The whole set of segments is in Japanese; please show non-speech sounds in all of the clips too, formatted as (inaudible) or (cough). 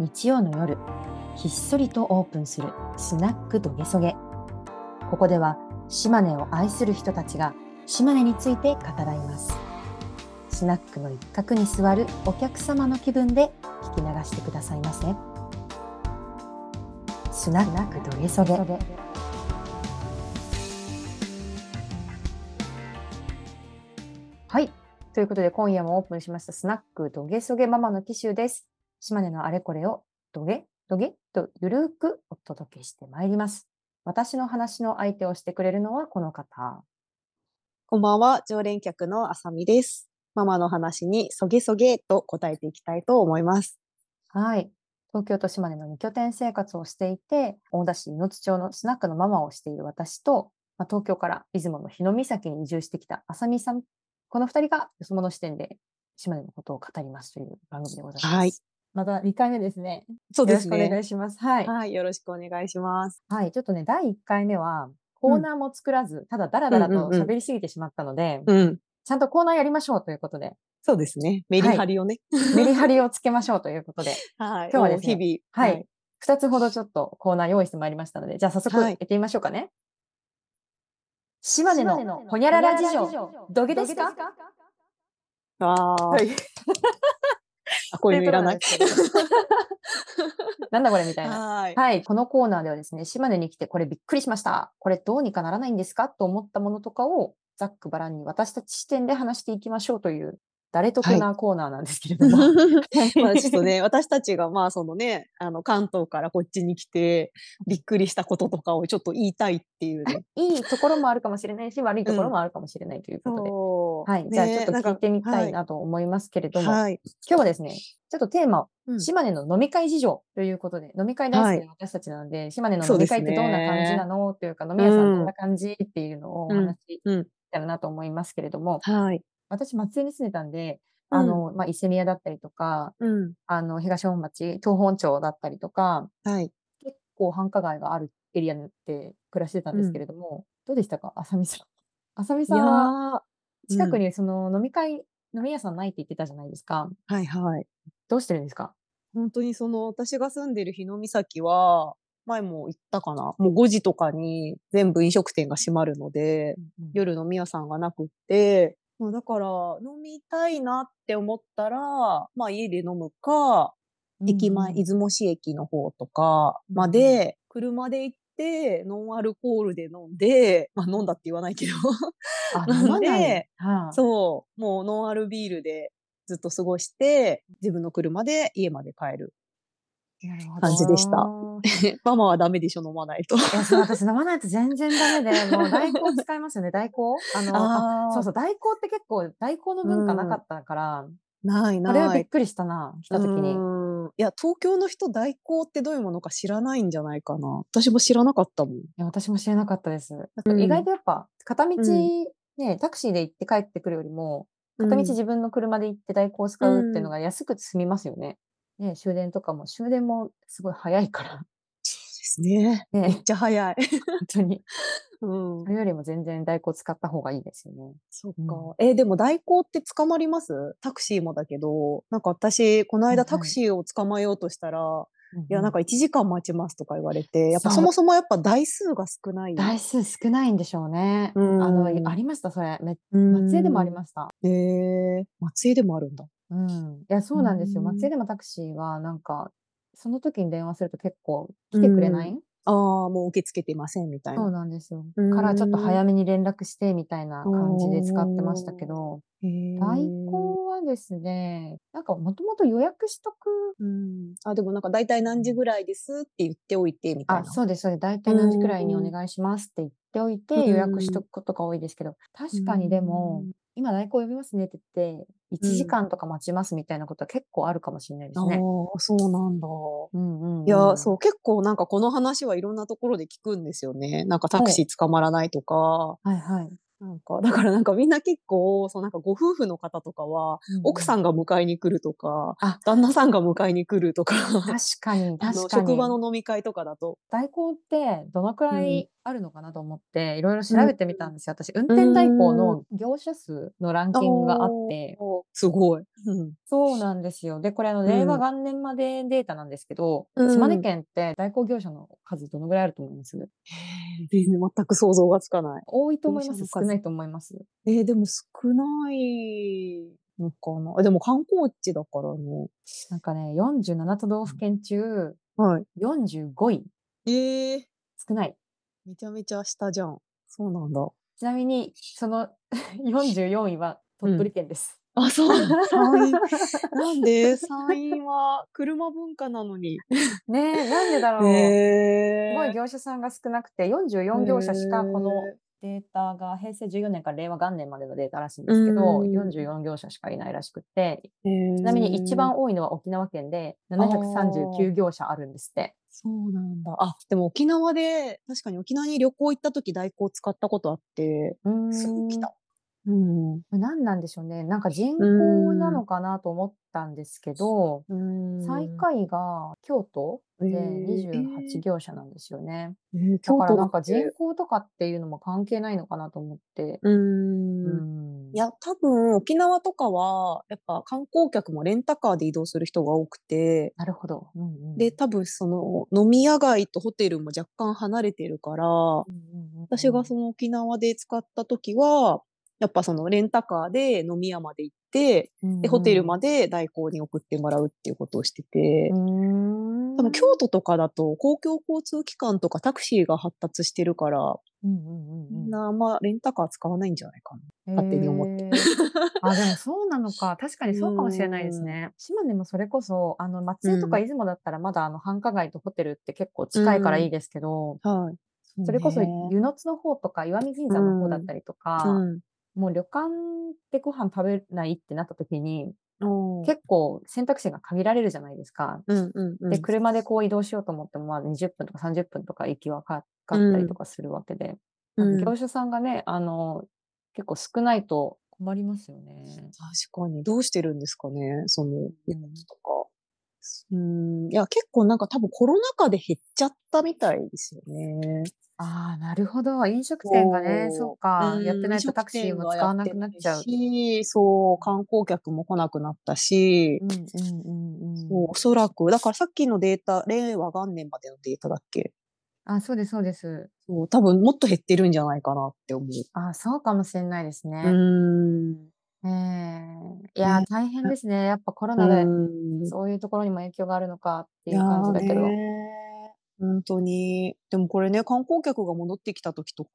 日曜の夜ひっそりとオープンするスナックドゲソゲ。ここでは島根を愛する人たちが島根について語らいます。スナックの一角に座るお客様の気分で聞き流してくださいませ。スナックドゲソゲ。はい。ということで今夜もオープンしましたスナックドゲソゲママの機種です。島根のあれこれをドゲドゲとゆるくお届けしてまいります。私の話の相手をしてくれるのはこの方。こんばんは、常連客のあさみです。ママの話にそげそげと答えていきたいと思います。はい。東京と島根の2拠点生活をしていて、大田市野津町のスナックのママをしている私と、まあ、東京から出雲の日の岬に移住してきたあさみさん、この2人がよそ者視点で島根のことを語りますという番組でございます。はい。また2回目ですね。そうですよろしくお願ね。いします。はい。はい、よろしくお願いします。はい、ちょっとね、第1回目はコーナーも作らず、ただダラダラとうんうんうん喋りすぎてしまったので、うん、ちゃんとコーナーやりましょうということで、そうですね。メリハリをね。メリハリをつけましょうということで、はい。今日はですね日はい々。2つほどちょっとコーナー用意してまいりましたので、じゃあ早速はいやってみましょうかね。島根のほにゃらら事情、どげですか？ああ、はい。あこういうのいらない。(laughs) なんだこれみたいな。はい。はい。このコーナーではですね、島根に来てこれびっくりしました。これどうにかならないんですか？と思ったものとかをざっくばらんに私たち視点で話していきましょうという誰得なコーナーなんですけれども。(laughs) まあちょっとね、(laughs) 私たちがまあそのね、あの関東からこっちに来てびっくりしたこととかをちょっと言いたいっていうね。い。いところもあるかもしれないし、悪いところもあるかもしれないということで。そう。はい。じゃあちょっと聞いてみたいねなと思いますけれども、はい。今日はですね、ちょっとテーマ、うん。島根の飲み会事情ということで、飲み会大好きな私たちなので、島根の飲み会ってどんな感じなのというか、飲み屋さんどんな感じっていうのをお話しでうん。きたらなと思いますけれども、はい。私、松江に住んでたんで、あの、まあ、伊勢宮だったりとか、うん。あの、東本町、東本町だったりとか、はい。結構繁華街があるエリアで暮らしてたんですけれども、どうでしたか？あさみさん。(laughs) あさみさんは、ー近くにその飲み会、飲み屋さんないって言ってたじゃないですか。はいはい。どうしてるんですか？本当にその私が住んでる日の岬は、前も言ったかな。もう5時とかに全部飲食店が閉まるので、夜飲み屋さんがなくって、まあだから飲みたいなって思ったら、まあ家で飲むか、駅前、出雲市駅の方とかまで、車で行って、ノンアルコールで飲んで、まあ飲んだって言わないけど、(laughs) 飲まな。はあそう、もうノンアルビールでずっと過ごして、自分の車で家まで帰る。感じでした (laughs) ママはダメでしょ、飲まないと。いや、そう、私飲まないと全然ダメで、(laughs) もう代行使いますよね、代行あの、あそうそう、代行って結構、代行の文化なかったから、ないこれは。びっくりしたな、来た時に。いや、東京の人代行ってどういうものか知らないんじゃないかな。私も知らなかったもん。いや、私も知らなかったです。意外とやっぱ、片道、うんね、タクシーで行って帰ってくるよりも、片道うん自分の車で行って代行を使うっていうのが安く済みますよね。ね、終電とかも、終電もすごい早いから、そうですね。めねっ、ちゃ早い。本当に。(laughs) うんそ。れよりも全然代行使った方がいいですよね。そっうんか。え、でも代行って捕まります？タクシーもだけど、なんか私、この間タクシーを捕まえようとしたら、いいや、なんか1時間待ちますとか言われて、やっぱそもそもやっぱ台数が少ない。台数少ないんでしょうね。うんあの、ありました、それ。松江でもありました。へえ松江でもあるんだ。うん。いや、そうなんですよ。うん松江でもタクシーは、なんか、その時に電話すると結構来てくれない、ああ、もう受け付けてませんみたいそうな。なんですよ。うんからちょっと早めに連絡してみたいな感じで使ってましたけど、代行はですね、なんかもともと予約しとく。うん。あ、でもなんか大体何時ぐらいですって言っておいてみたいあ、な。そうです、そうです。大体何時くらいにお願いしますって言っておいて、予約しとくことが多いですけど、確かにでも、今代行呼びますねって言って、1時間とか待ちますみたいなことは結構あるかもしれないですね。ああ、そうなんだ。うんうんうんいや、そう、結構なんかこの話はいろんなところで聞くんですよね。なんかタクシー捕まらないとか。はいはい。なんか、だからなんかみんな結構、そうなんかご夫婦の方とかは、奥さん、んが迎えに来るとか、あ旦那さんが迎えに来るとか、(laughs) 確かに、確かに。職場の飲み会とかだと。代行ってどのくらうんいあるのかなと思って、いろいろ調べてみたんですよ。私、運転代行の業者数のランキングがあって、すごい。うんそうなんですよ。で、これあの、うん令和元年までデータなんですけど、うん島根県って代行業者の数どのぐらいあると思います？全然全く想像がつかない。多いと思います少ないと思いますえーでも少ないのかな。あでも観光地だからね。なんかね、47都道府県中、はい。45位。ええ少ない。めちゃめちゃ下じゃん。そうなんだ。ちなみに、その (laughs) 44位は鳥取県です。あ、そうなんだ。山陰。(laughs) なんで？山陰は車文化なのに。(laughs) ねえ、なんでだろう。へすごい業者さんが少なくて、44業者しかこのデータが平成14年から令和元年までのデータらしいんですけど、うん44業者しかいないらしくって、ちちなみに一番多いのは沖縄県で739業者あるんですって。そうなんだ。あ、でも沖縄で、確かに沖縄に旅行行った時代行使ったことあって、うーんすぐ来た。うん。何なんでしょうね。なんか人口なのかなと思ったんですけど、うん最下位が京都でえー28業者なんですよね。えーだ京都からなんか人口とかっていうのも関係ないのかなと思って。う。うんんいや、多分沖縄とかは、やっぱ観光客もレンタカーで移動する人が多くて、なるほど。うんうんで、多分その飲み屋街とホテルも若干離れてるから、うんうんうん私がその沖縄で使った時は、やっぱそのレンタカーで飲み屋まで行って、で、ホテルまで代行に送ってもらうっていうことをしてて、うん多分京都とかだと公共交通機関とかタクシーが発達してるから、うんうんうんうんみんなあんまレンタカー使わないんじゃないかな。勝手に思って (laughs) あ、でもそうなのか。(laughs) 確かにそうかもしれないですね。島根もそれこそ、あの、松江とかうん出雲だったらまだあの繁華街とホテルって結構近いからいいですけど、はい。それこそね湯の津の方とか石見銀山の方だったりとか、うん。もう旅館でご飯食べないってなった時に、結構選択肢が限られるじゃないですか。うんうんうん。で、車でこう移動しようと思っても、まあ20分とか30分とか行きはかかったりとかするわけで、業者さんがね、あの、結構少ないと困りますよね。確かに。どうしてるんですかね、その、うんとか。うん。いや、結構なんか多分コロナ禍で減っちゃったみたいですよね。ああ、なるほど。飲食店がね、そうか、うんやってないとタクシーも使わなくなっちゃう。しそう、観光客も来なくなったし、うんうんうんうん。そうおそらく、だからさっきのデータ、令和元年までのデータだっけ？あ、そうです、そうです。そう、多分もっと減ってるんじゃないかなって思う。あ、そうかもしれないですね。うん。ええいや大変ですね。やっぱコロナで、うんそういうところにも影響があるのかっていう感じーだけど。ね本当に。でもこれね、観光客が戻ってきた時とか、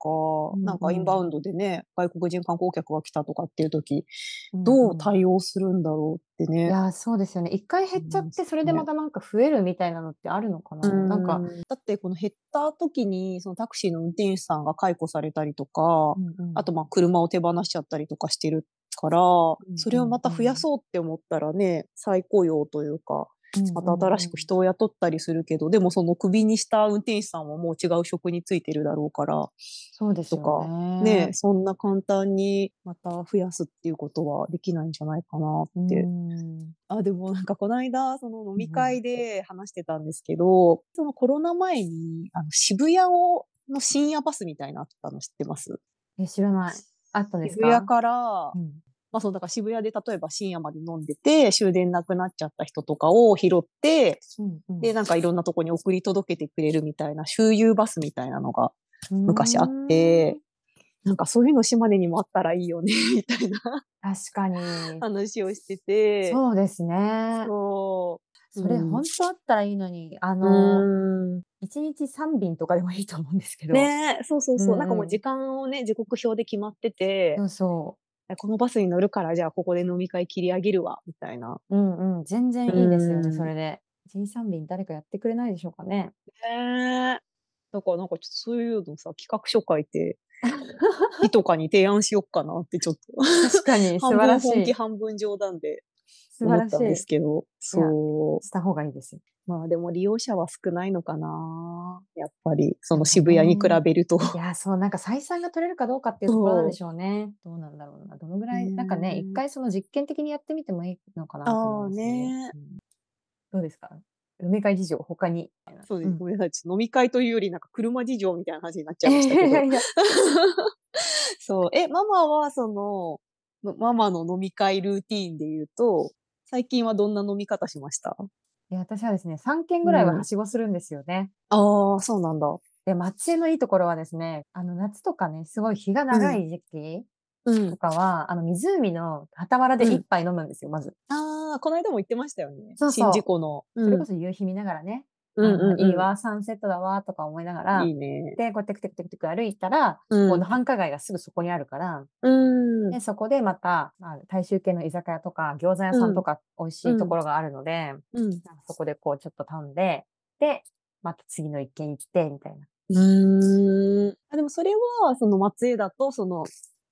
うんなんかインバウンドでね、外国人観光客が来たとかっていう時、うんどううん対応するんだろうってね。いやー、そうですよね。一回減っちゃうんって、それでねまたなんか増えるみたいなのってあるのかな。なんか、だってこの減った時に、そのタクシーの運転手さんが解雇されたりとか、うんうんあとまあ車を手放しちゃったりとかしてるから、んそれをまた増やそうって思ったらね、再雇用というか、また。新しく人を雇ったりするけど、でもそのクビにした運転手さんはもう違う職に就いてるだろうから、そうですとかよね。ね、そんな簡単にまた増やすっていうことはできないんじゃないかなって。うん。あ、でもなんかこの間、その飲み会で話してたんですけど、そのコロナ前に、あの渋谷を、の深夜バスみたいなのあったの知ってます？え、知らない。あったんですか？渋谷から、うんまあそう、だから渋谷で例えば深夜まで飲んでて、終電なくなっちゃった人とかを拾って、うんうんで、なんかいろんなとこに送り届けてくれるみたいな、周遊バスみたいなのが昔あって、なんかそういうの島根にもあったらいいよね、(laughs) みたいな確かに。(laughs) 話をしてて。そうですね。そそれうん本当あったらいいのに、あう。の、うん一日3便とかでもいいと思うんですけど。ねそうそうそう。うんうんなんかもう時間をね、時刻表で決まっててそ、うそこのバスに乗るから、じゃあここで飲み会切り上げるわ、みたいな。う。うんうん。全然いいですよね、うんそれで。一日3便誰かやってくれないでしょうかね。ねだからなんかちょっとそういうのさ、企画書書いて、日とかに提案しよっかなってちょっと。確かに、素 (laughs) 半分晴らしい。本気半分冗談で素晴らし思ったんですい。けど。そう。した方がいいですよ。まあでも利用者は少ないのかな。やっぱり、その渋谷に比べると。いや、そう、なんか採算が取れるかどうかっていうところなんでしょうね。どうなんだろうな。どのぐらい、なんかね、ね一回その実験的にやってみてもいいのかなと思いますねうんどうですか？飲み会事情、他に。そうです。んごめんなさい。飲み会というより、なんか車事情みたいな話になっちゃいましたけど。(laughs) (laughs) そう。え、ママは、その、のママの飲み会ルーティーンで言うと、最近はどんな飲み方しました？いや私はですね、3軒ぐらいはうんはしごするんですよね。ああ、そうなんだ。で、松江のいいところはですね、あの、夏とかね、すごい日が長い時期うんと。かは、あの、湖の傍らで一杯飲むんですよ、まず。ああ、この間も言ってましたよね。そうそう新事故の。それこそ夕日見ながらね、いいわ、サンセットだわ、とか思いながら、いいね。で、こうやってクテクテクテク歩いたら、うんこの繁華街がすぐそこにあるから、うん。で、そこでまた、まあ、大衆系の居酒屋とか、餃子屋さんとか、美味しいところがあるので、うん。なんかそこでこう、ちょっと頼んで、で、また次の一軒行って、みたいな。うーん。あでもそれは、その松江だと、その、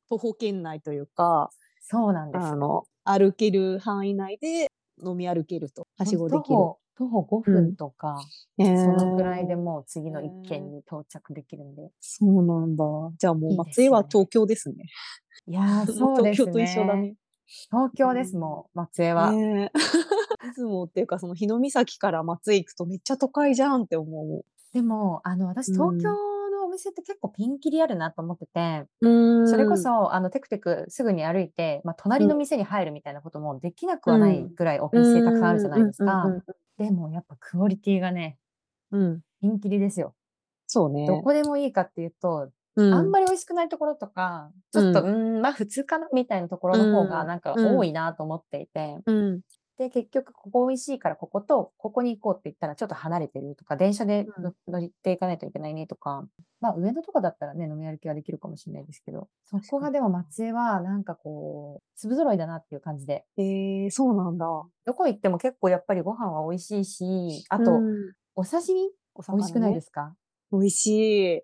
徒歩圏内というか、そうなんですあ。の、歩ける範囲内で飲み歩けると、はしごできる。徒歩、徒歩5分とか、えーそのくらいでもう次の一軒に到着できるんで。そうなんだ。じゃあもいう松江は東京ですね。いやー、も (laughs) そうです東京と一緒だね。ね。東京です、うんもう、松江は。ねえ (laughs) 出雲っていうか、その日の岬から松江行くとめっちゃ都会じゃんって思う。でも、あの、私、うん東京店って結構ピンキリあるなと思ってて、うんそれこ、そ、あの、テクテクすぐに歩いて、まあ、隣の店に入るみたいなこともできなくはないぐらいお店たくさんあるじゃないですか。でも、やっぱクオリティがね、うん。ピンキリですよ。そうね。どこでもいいかっていうと、うんあんまり美味しくないところとか、ちょっと、ううーん、まあ普通かなみたいなところの方うんがなんかうん多いなと思っていて、うん。で、結局ここ美味しいからこことここに行こうって言ったらちょっと離れてるとか、電車でうん。乗乗っていかないといけないねとか、まあ上野とかだったらね、飲み歩きはできるかもしれないですけど、そこがでも松江はなんかこう、粒揃いだなっていう感じで、えー、そうなんだ。どこ行っても結構やっぱりご飯は美味しいし、あと、うん。お刺身？お美味しくないですすか？美味しい。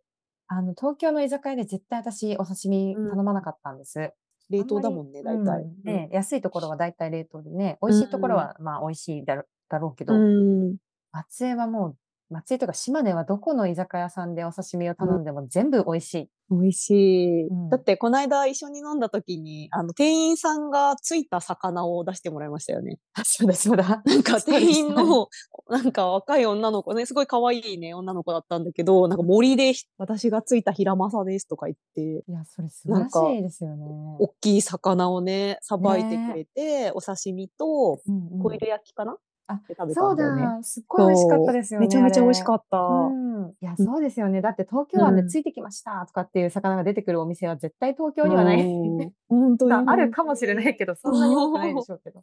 あの、東京の居酒屋で絶対私お刺身うん。頼まなかったんです。冷凍だもんね、大体。うんね、安いところは大体冷凍でね、美味しいところはまあ美味しいだろだろうけど、うん。松江はもう、松江とか島根はどこの居酒屋さんでお刺身を頼んでも全部美味しい。美味しい。うんだって、この間一緒に飲んだ時に、あの、店員さんがついた魚を出してもらいましたよね。あ、そうだそうだ。なんか店員の、なんか若い女の子ね、すごい可愛いね、女の子だったんだけど、なんか森で私がついた平正ですとか言って、いや、それ素晴らしいですよね。大きい魚をね、さばいてくれて、お刺身と、ホイル焼きかなあそうんだすっごい美味しかったですよね。めちゃめちゃ美味しっかった。たうん。いや、そうですよね。だって東京湾でうんついてきましたとかっていう魚が出てくるお店は絶対東京にはない。うん本当に。(laughs) まああるかもしれないけど、そんなに多くないでしょうけど。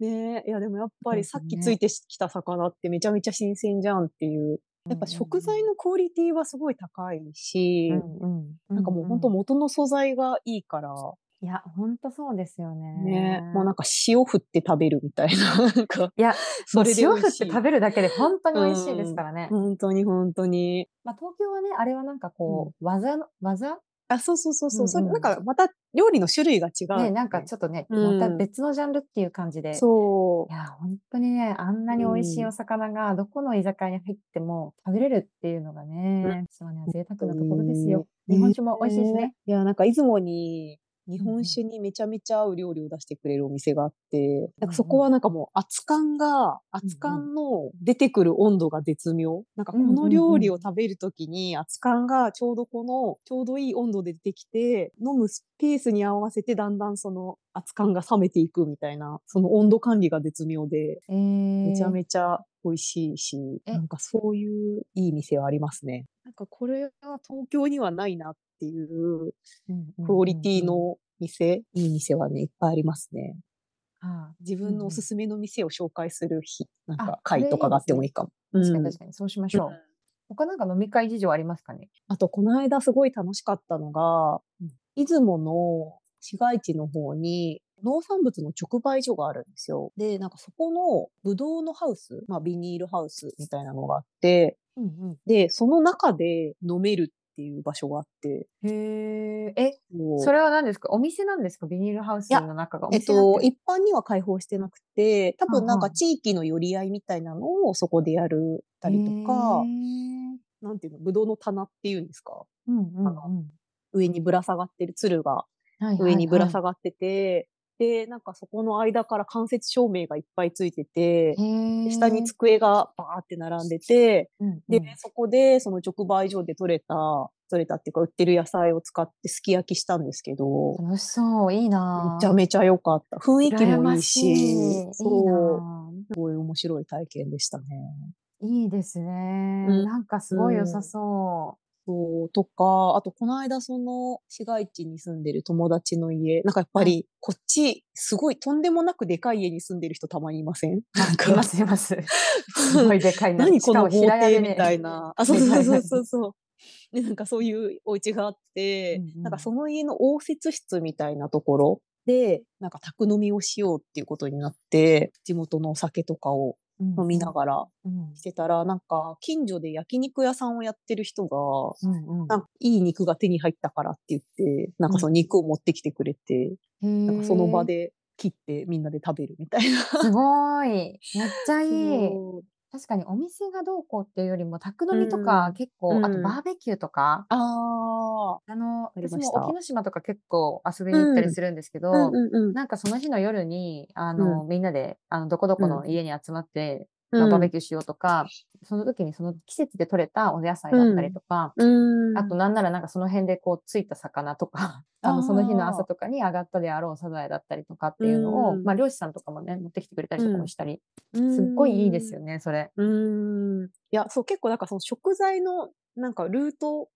ねえ、いやでもやっぱりさっきついてきた魚ってめちゃめちゃ新鮮じゃんっていう。やっぱ食材のクオリティはすごい高いし、なんかもう本当元の素材がいいから、いや、本当そうですよね。ね、もうなんか塩振って食べるみたいな、(laughs) なんか、いや、(laughs) それ塩振ってい。食べるだけで本当に美味しいですからね。本当に本当に。まあ、東京はね、あれはなんかこう、技の、技あ、そうそうそうそう。うんうんそれなんかまた料理の種類が違う。ね、なんかちょっとね、うんまた別のジャンルっていう感じで。そうい。や、本当にね、あんなに美味しいうんお魚がどこの居酒屋に入っても食べれるっていうのがね、そうね、贅沢なところですよ。ね日本酒も美味しいしね。いや、なんか出雲に日本酒にめちゃめちゃ合う料理を出してくれるお店があって、なんうんかそこはなんかもう熱燗が、熱燗の出てくる温度が絶妙。なんかこの料理を食べるときに熱燗がちょうどこのちょうどいい温度で出てきて、飲むスペースに合わせてだんだんその熱燗が冷めていくみたいな、その温度管理が絶妙で、えー、めちゃめちゃ美味しいし、え。なんかそういういい店はありますね。なんかこれは東京にはないなっていううんうんクオリティうんの店、いい店はね、いっぱいありますね。ああ自分のおすすめの店を紹介する日、なんあか会とかがあってもいいかも。うん確かに確かに、そうしましょう。他なんか飲み会事情ありますかね？あと、この間すごい楽しかったのが、うん出雲の市街地の方に農産物の直売所があるんですよ。で、なんかそこのブドウのハウス、まあビニールハウスみたいなのがあって、うんうん。で、その中で飲めるっていう場所があって、へえ。それは何ですか？お店なんですか？ビニールハウスの中が。おえっと、一般には開放してなくて、多分なんか地域の寄り合いみたいなのをそこでやるたりとかなんていうの、ぶどうの棚っていうんですか？うんうんうん。あの上にぶら下がってる、鶴が上にぶらはい下がってて、で、なんかそこの間から間接照明がいっぱいついてて、へ下にえ。机がバーって並んでて、うんで、うん。そこでその直売所で採れた、採れたっていうか売ってる野菜を使ってすき焼きしたんですけど、楽しそう。いいめなちゃめちゃ良かった。雰囲気もいいし、しい。いいそう、なすごい面白い体験でしたね。いいですね。うん、なんかすごい良さうん。そう。とか、あとこの間その市街地に住んでる友達の家、なんかやっぱはい。りこっち、すごいとんでもなくでかい家に住んでる人たまにいません？なんあ、いまかすいます。(laughs) すごいでかいな。何この豪邸みたいね。な。あ、そうでそうそう。そうそう。(laughs) で、なんかそういうお家があっうて、んうん。なんかその家の応接室みたいなところで、なんか宅飲みをしようっていうことになって、地元のお酒とかをうん飲みう。なんがらうん。してたら、なんか近所で焼肉屋さんをやってる人が。なんかいい肉が手に入ったからって言って、なんうん。かその肉を持ってきてくれて、へなんかその場え。で切ってみんなで食べるみたいな。(laughs) すごい。めっちゃいい。確かにお店がどうこうっていうよりも、宅う飲みとかん。結構、あとうん。バーベキューとか、ああ、あの、あり私。も沖ノ島とか結構遊びに行ったうん。りするんですけうんど、うんうん。なんかその日の夜に、あうん。の、みんなで、あの、どこどうん。この家に集まって、まあ、バーうん。ベキューしようとか、その時にその季節で採れたお野菜だったりうん。とか、うあとん。なんならなんかその辺でこうついた魚とか、(laughs) あの、その日の朝とかに上がったであろうサザエだったりとかっうていうのを、まあ、ん。漁師さんとかもね、持ってきてくれたりとかうん。もしたり、うすっごいいいでん。すよね、それ。うん。いや、そう、結構なんかその食材の、なんかルート、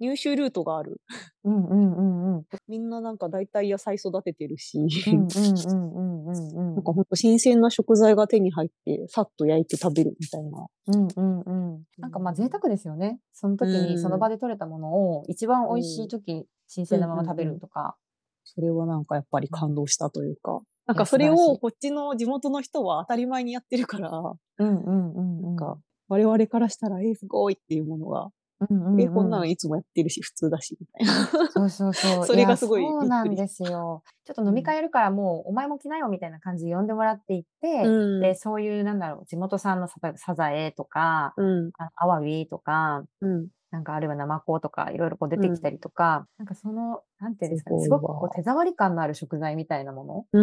入手ルートがある。うんうんうんうん。みんななんか大体野菜育ててるし、うんうんうんうんうんうん。なんかほんと新鮮な食材が手に入って、さっと焼いて食べるみたいな。うんうんうん。うなんかまあ贅ん。沢ですよね。その時にその場うん。で採れたものを一番美味しそ。いう時、新鮮なうんうんまま食べうん。るとか。それはなんかやっぱりうん。感動したというか、なんかそれ。をこっちの地元の人は当たり前にやってるから、うんうんうんうん。なんか我々からしたら、え、すごいっていうものが、うんえ、うんうん。こんなのいつもやってるし、普通だし、みたいな。そうそうそう。(laughs) それがすごいそう。なんですよ。ちょっとうん。飲み会やるからもうお前も来なよみたいな感じで呼んでもらっていって、うで、ん。そういうなんだろう、地元産のサザエとか、うん。あアワビとか、うん。なんかあるいはナマコとかいろいろこう出うん。てきたりとか、なんかその、なんていうんですすかね、すごくこうわ。手触り感のある食材みたいなもの、う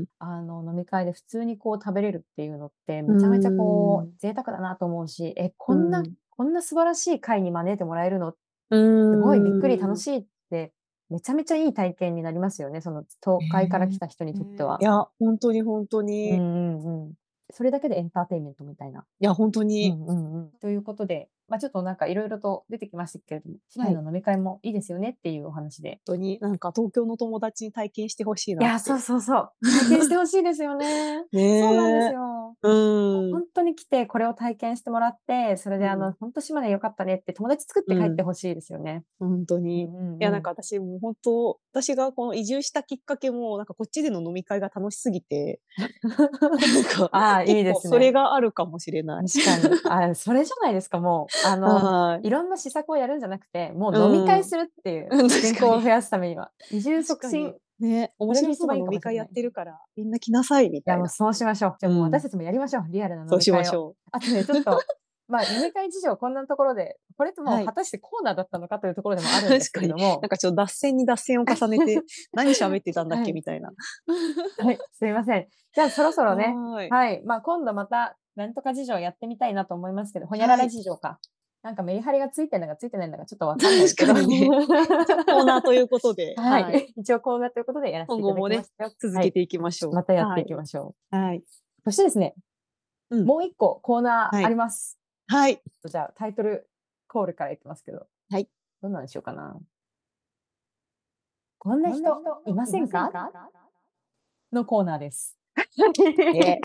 ん。あの、飲み会で普通にこう食べれるっていうのってうめちゃめちゃこん。う贅沢だなと思うし、え、こうん。な、こんな素晴らしい会に招いてもらえるの？うすごいびっくり楽ん。しいって、めちゃめちゃいい体験になりますよね。その東海から来た人にとっては。いや、本当に本当うに。んうんうん。それだけでエンターテインメントみたいな。いや、本当うに。んうんうん。ということで、まあちょっとなんかいろいろと出てきましたけれども、姉はい。妹の飲み会もいいですよねっていうお話で。本当になんか東京の友達に体験してほしいいや、なって。そうそうそう。体験してほしいですよね。(laughs) ねそうなんですえ。よ。うん。本当に来てこれを体験してもらって、それであの、うん。本当島根良かったねって友達作って帰ってうん。ほしいですよね。う本当に。いんうんや、なんうん。か私もう本当、私がこの移住したきっかけも、なんかこっちでの飲み会が楽しすぎて、(laughs) ああ、いいですね。それがあるかもしれない。確かに。あ、それじゃないですか、もう。あの、はい。いろんな施策をやるんじゃなくて、もうう飲み会ん。するっていう、うん、人。口を増やすためには。移住確促。進、ね、面白そうな飲み会やっ。てるから、みんな来なさい、みいや、もうたいな。そうしましょう。じうゃあもう私ん。たちもやりましょう。リアルな飲そうしま。しょあとね、ちょっと、(laughs) まあ、飲み会事情こんなところで、これってう。もうはい。果たしてコーナーだったのかというところでもあるんです。けれども、なんかちょっと脱線に脱線を重ねて、(laughs) 何喋ってたんだっはい。けみたいな。(laughs) はい、すいません。じゃあそろそろね、はーい。はい。まあ今度また、なんとか事情やってみたいなと思いますけど、ほにゃららはい。事情か。なんかメリハリがついてるのかついてないのかちょっとわかんないけど。確かにね。(laughs) コーナーということで、ははい。い。一応コーナーということでやらせていただ今後もね、きましたよ。続はい。けていきましょう。またやっていはい。きましょはい。う。そしてですね、うん。もう一個コーナーはい。あります。はい。じゃあタイトルコールからいきますけど、はい。どんなんしようかな。こんな人いませんか？のコーナーです。(laughs) え、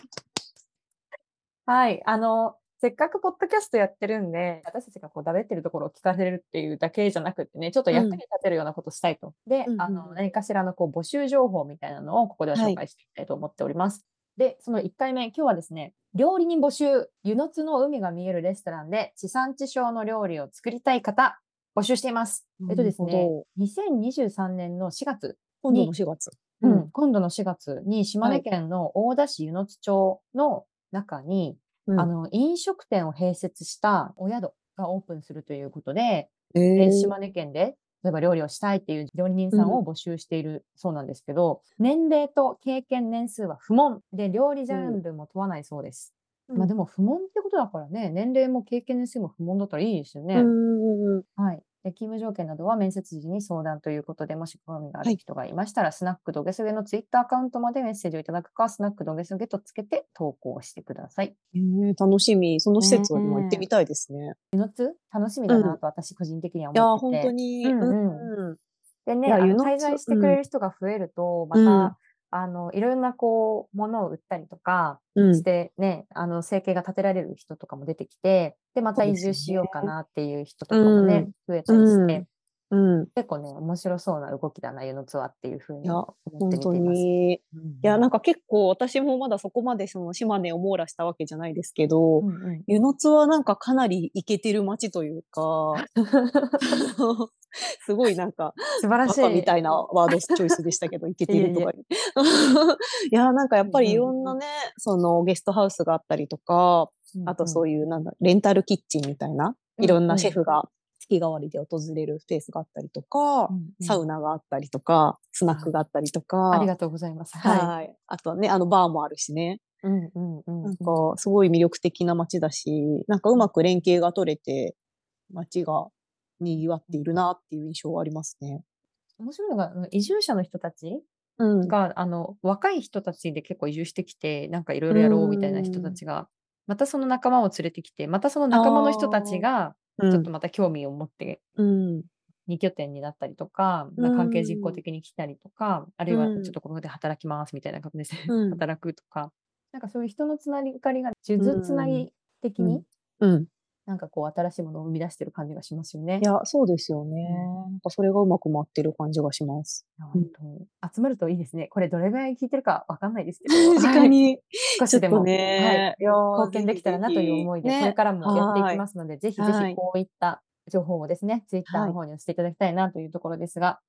はい。あの、せっかくポッドキャストやってるんで、私たちがこう、だべってるところを聞かせるっていうだけじゃなくてね、ちょっとうん。役に立てるようなことしたいと。で、うんうあの、ん。何かしらのこう、募集情報みたいなのをここでははい。紹介していきたいと思っております。で、その1回目、今日はですね、料理人募集、湯の津の海が見えるレストランで地産地消の料理を作りたい方、募集しています。えっとですね、ほど。2023年の4月に、今度の4月。う、うんん。今度の4月に島根はい。県の大田市湯の津町の中に、うん。あの、飲食店を併設したお宿がオープンするということで、えで、ー。島根県で例えば料理をしたいっていう料理人さんを募集しているそうなんですけど、年齢と経験年数は不問で、料理ジャンルも問わないそうです。まあでも不問ってことだからね、年齢も経験年数も不問だったらいいですよね。うんはい。で勤務条件などは面接時に相談ということで、もし興味がある人がいましたら、スナックドゲソゲのツイッターアカウントまでメッセージをいただくか、スナックドゲソゲとつけて投稿してください。えー楽しみ。その施設は今行ってみたいですね。ユノツ楽しみだなと私個人的には思ってて。本当に。うんうんうんでね、滞在してくれる人が増えると、また、うんあの、いろんなこう、ものを売ったりとかうん。してね、あの、生計が立てられる人とかも出てきて、で、また移住しようかなっていう人とかもね、増えたりして、うん。結構ね、面白そうな動きだな、ユノツアーっていうふうに思ってています。に。いうんや、なんか結構私もまだそこまでその島根を網羅したわけじゃないですけど、うんうん湯の津はなんかかなりイケてる街というか、(laughs) すごいなんか、素晴らしい。みたいなワードチョイスでしたけど、(laughs) イケてるとか。(laughs) いや、なんかやっぱりいろんなね、そのゲストハウスがあったりとか、あとそういいうなんだ、レンタルキッチンみたいな、いろんなシェフが月替わりで訪れるスペースがあったりとか、サウナ。ナがあったりとか、スナックがあったりとか、ありがとうございます。はい。はい。あとはね、あのバーもあるしね。うんうんうんなんか、すごい魅力的な街だし、なんかうまく連携が取れて、街が賑わっているなっていう印象はありますね。面白いのが、移住者の人たちうん。が、あの、若い人たちで結構移住してきて、なんかいろいろやろうみたいな人たちが、またその仲間を連れてきて、またその仲間の人たちが、うん。ちょっとまた興味を持って、うん。二拠点になったりとか、まあ関係実行的に来たりとか、あるいはちょっとここで働きますみたいな感じで、うん。(laughs) 働くとか、なんかそういう人のつながりが、数珠つなぎ的に、うん。なんかこう新しいものを生み出してる感じがしますよね。いや、そうですよね。うんなんかそれがうまく回ってる感じがします。集まるといいですね。これどれぐらい聞いてるかわかんないですけど、(laughs) 時間に、少しでも、ね、いやー貢献できたらなという思いで、ぜひぜひこれからもやっていきますので、ぜひぜはいひこういった情報をですね、ツイッターはいの方に寄せていただきたいなというところですが、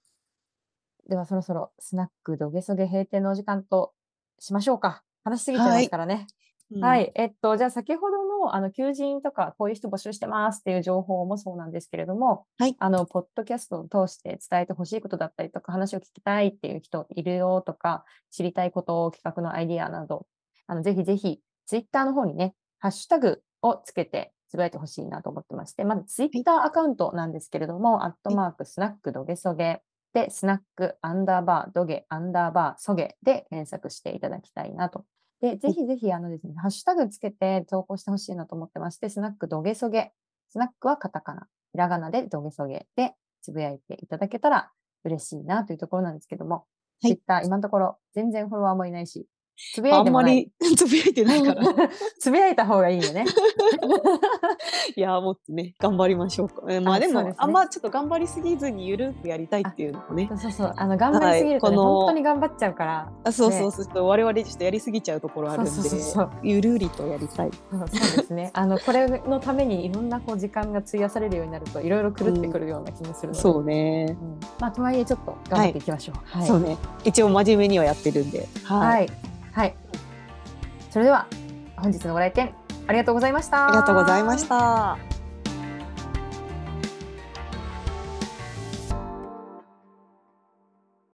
ではそろそろスナックどげそげ閉店のお時間としましょうか。話しすぎちゃいますからね。うんはい。えっと、じゃあ先ほどの、あの、求人とか、こういう人募集してますっていう情報もそうなんですけれども、はい。あの、ポッドキャストを通して伝えてほしいことだったりとか、話を聞きたいっていう人いるよとか、知りたいこと、企画のアイディアなど、あの、ぜひぜひ、ツイッターの方にね、ハッシュタグをつけて、つぶやいてほしいなと思ってまして、まずツイッターアカウントなんですけれども、アットマーク、スナック、ドゲソゲで、スナック、アンダーバー、ドゲ、アンダーバー、ソゲで検索していただきたいなとで、ぜひぜひ、あのですね、ハッシュタグつけて投稿してほしいなと思ってまして、スナックどげそげ。スナックはカタカナ。ひらがなでどげそげでつぶやいていただけたら嬉しいなというところなんですけども、はいツイッター今のところ全然フォロワーもいないし、つぶやあいてもない。んまり (laughs) つぶやいてないから。(laughs) つぶやいた方がいいよね。(laughs) いやー、もっとね、頑張りましょうか。えーまあでも、あですねあんまちょっと頑張りすぎずにゆるくやりたいっていうのもね。そうそう、あの、頑張りすぎると、ねはい本当に頑張っちゃうから。あそうそうそう、ちょ我々ちょっとやりすぎちゃうところあるんで、ゆるりとやりたい。そうですね。あの、これのためにいろんなこう時間が費やされるようになると、いろいろ狂ってくるような気もするので。そうね。うんまあ、とはいえ、ちょっと頑張っていきましょう。はいそうね。一応真面目にはやってるんで。はい。はい。それでは、本日のご来店、ありがとうございました。ありがとうございました。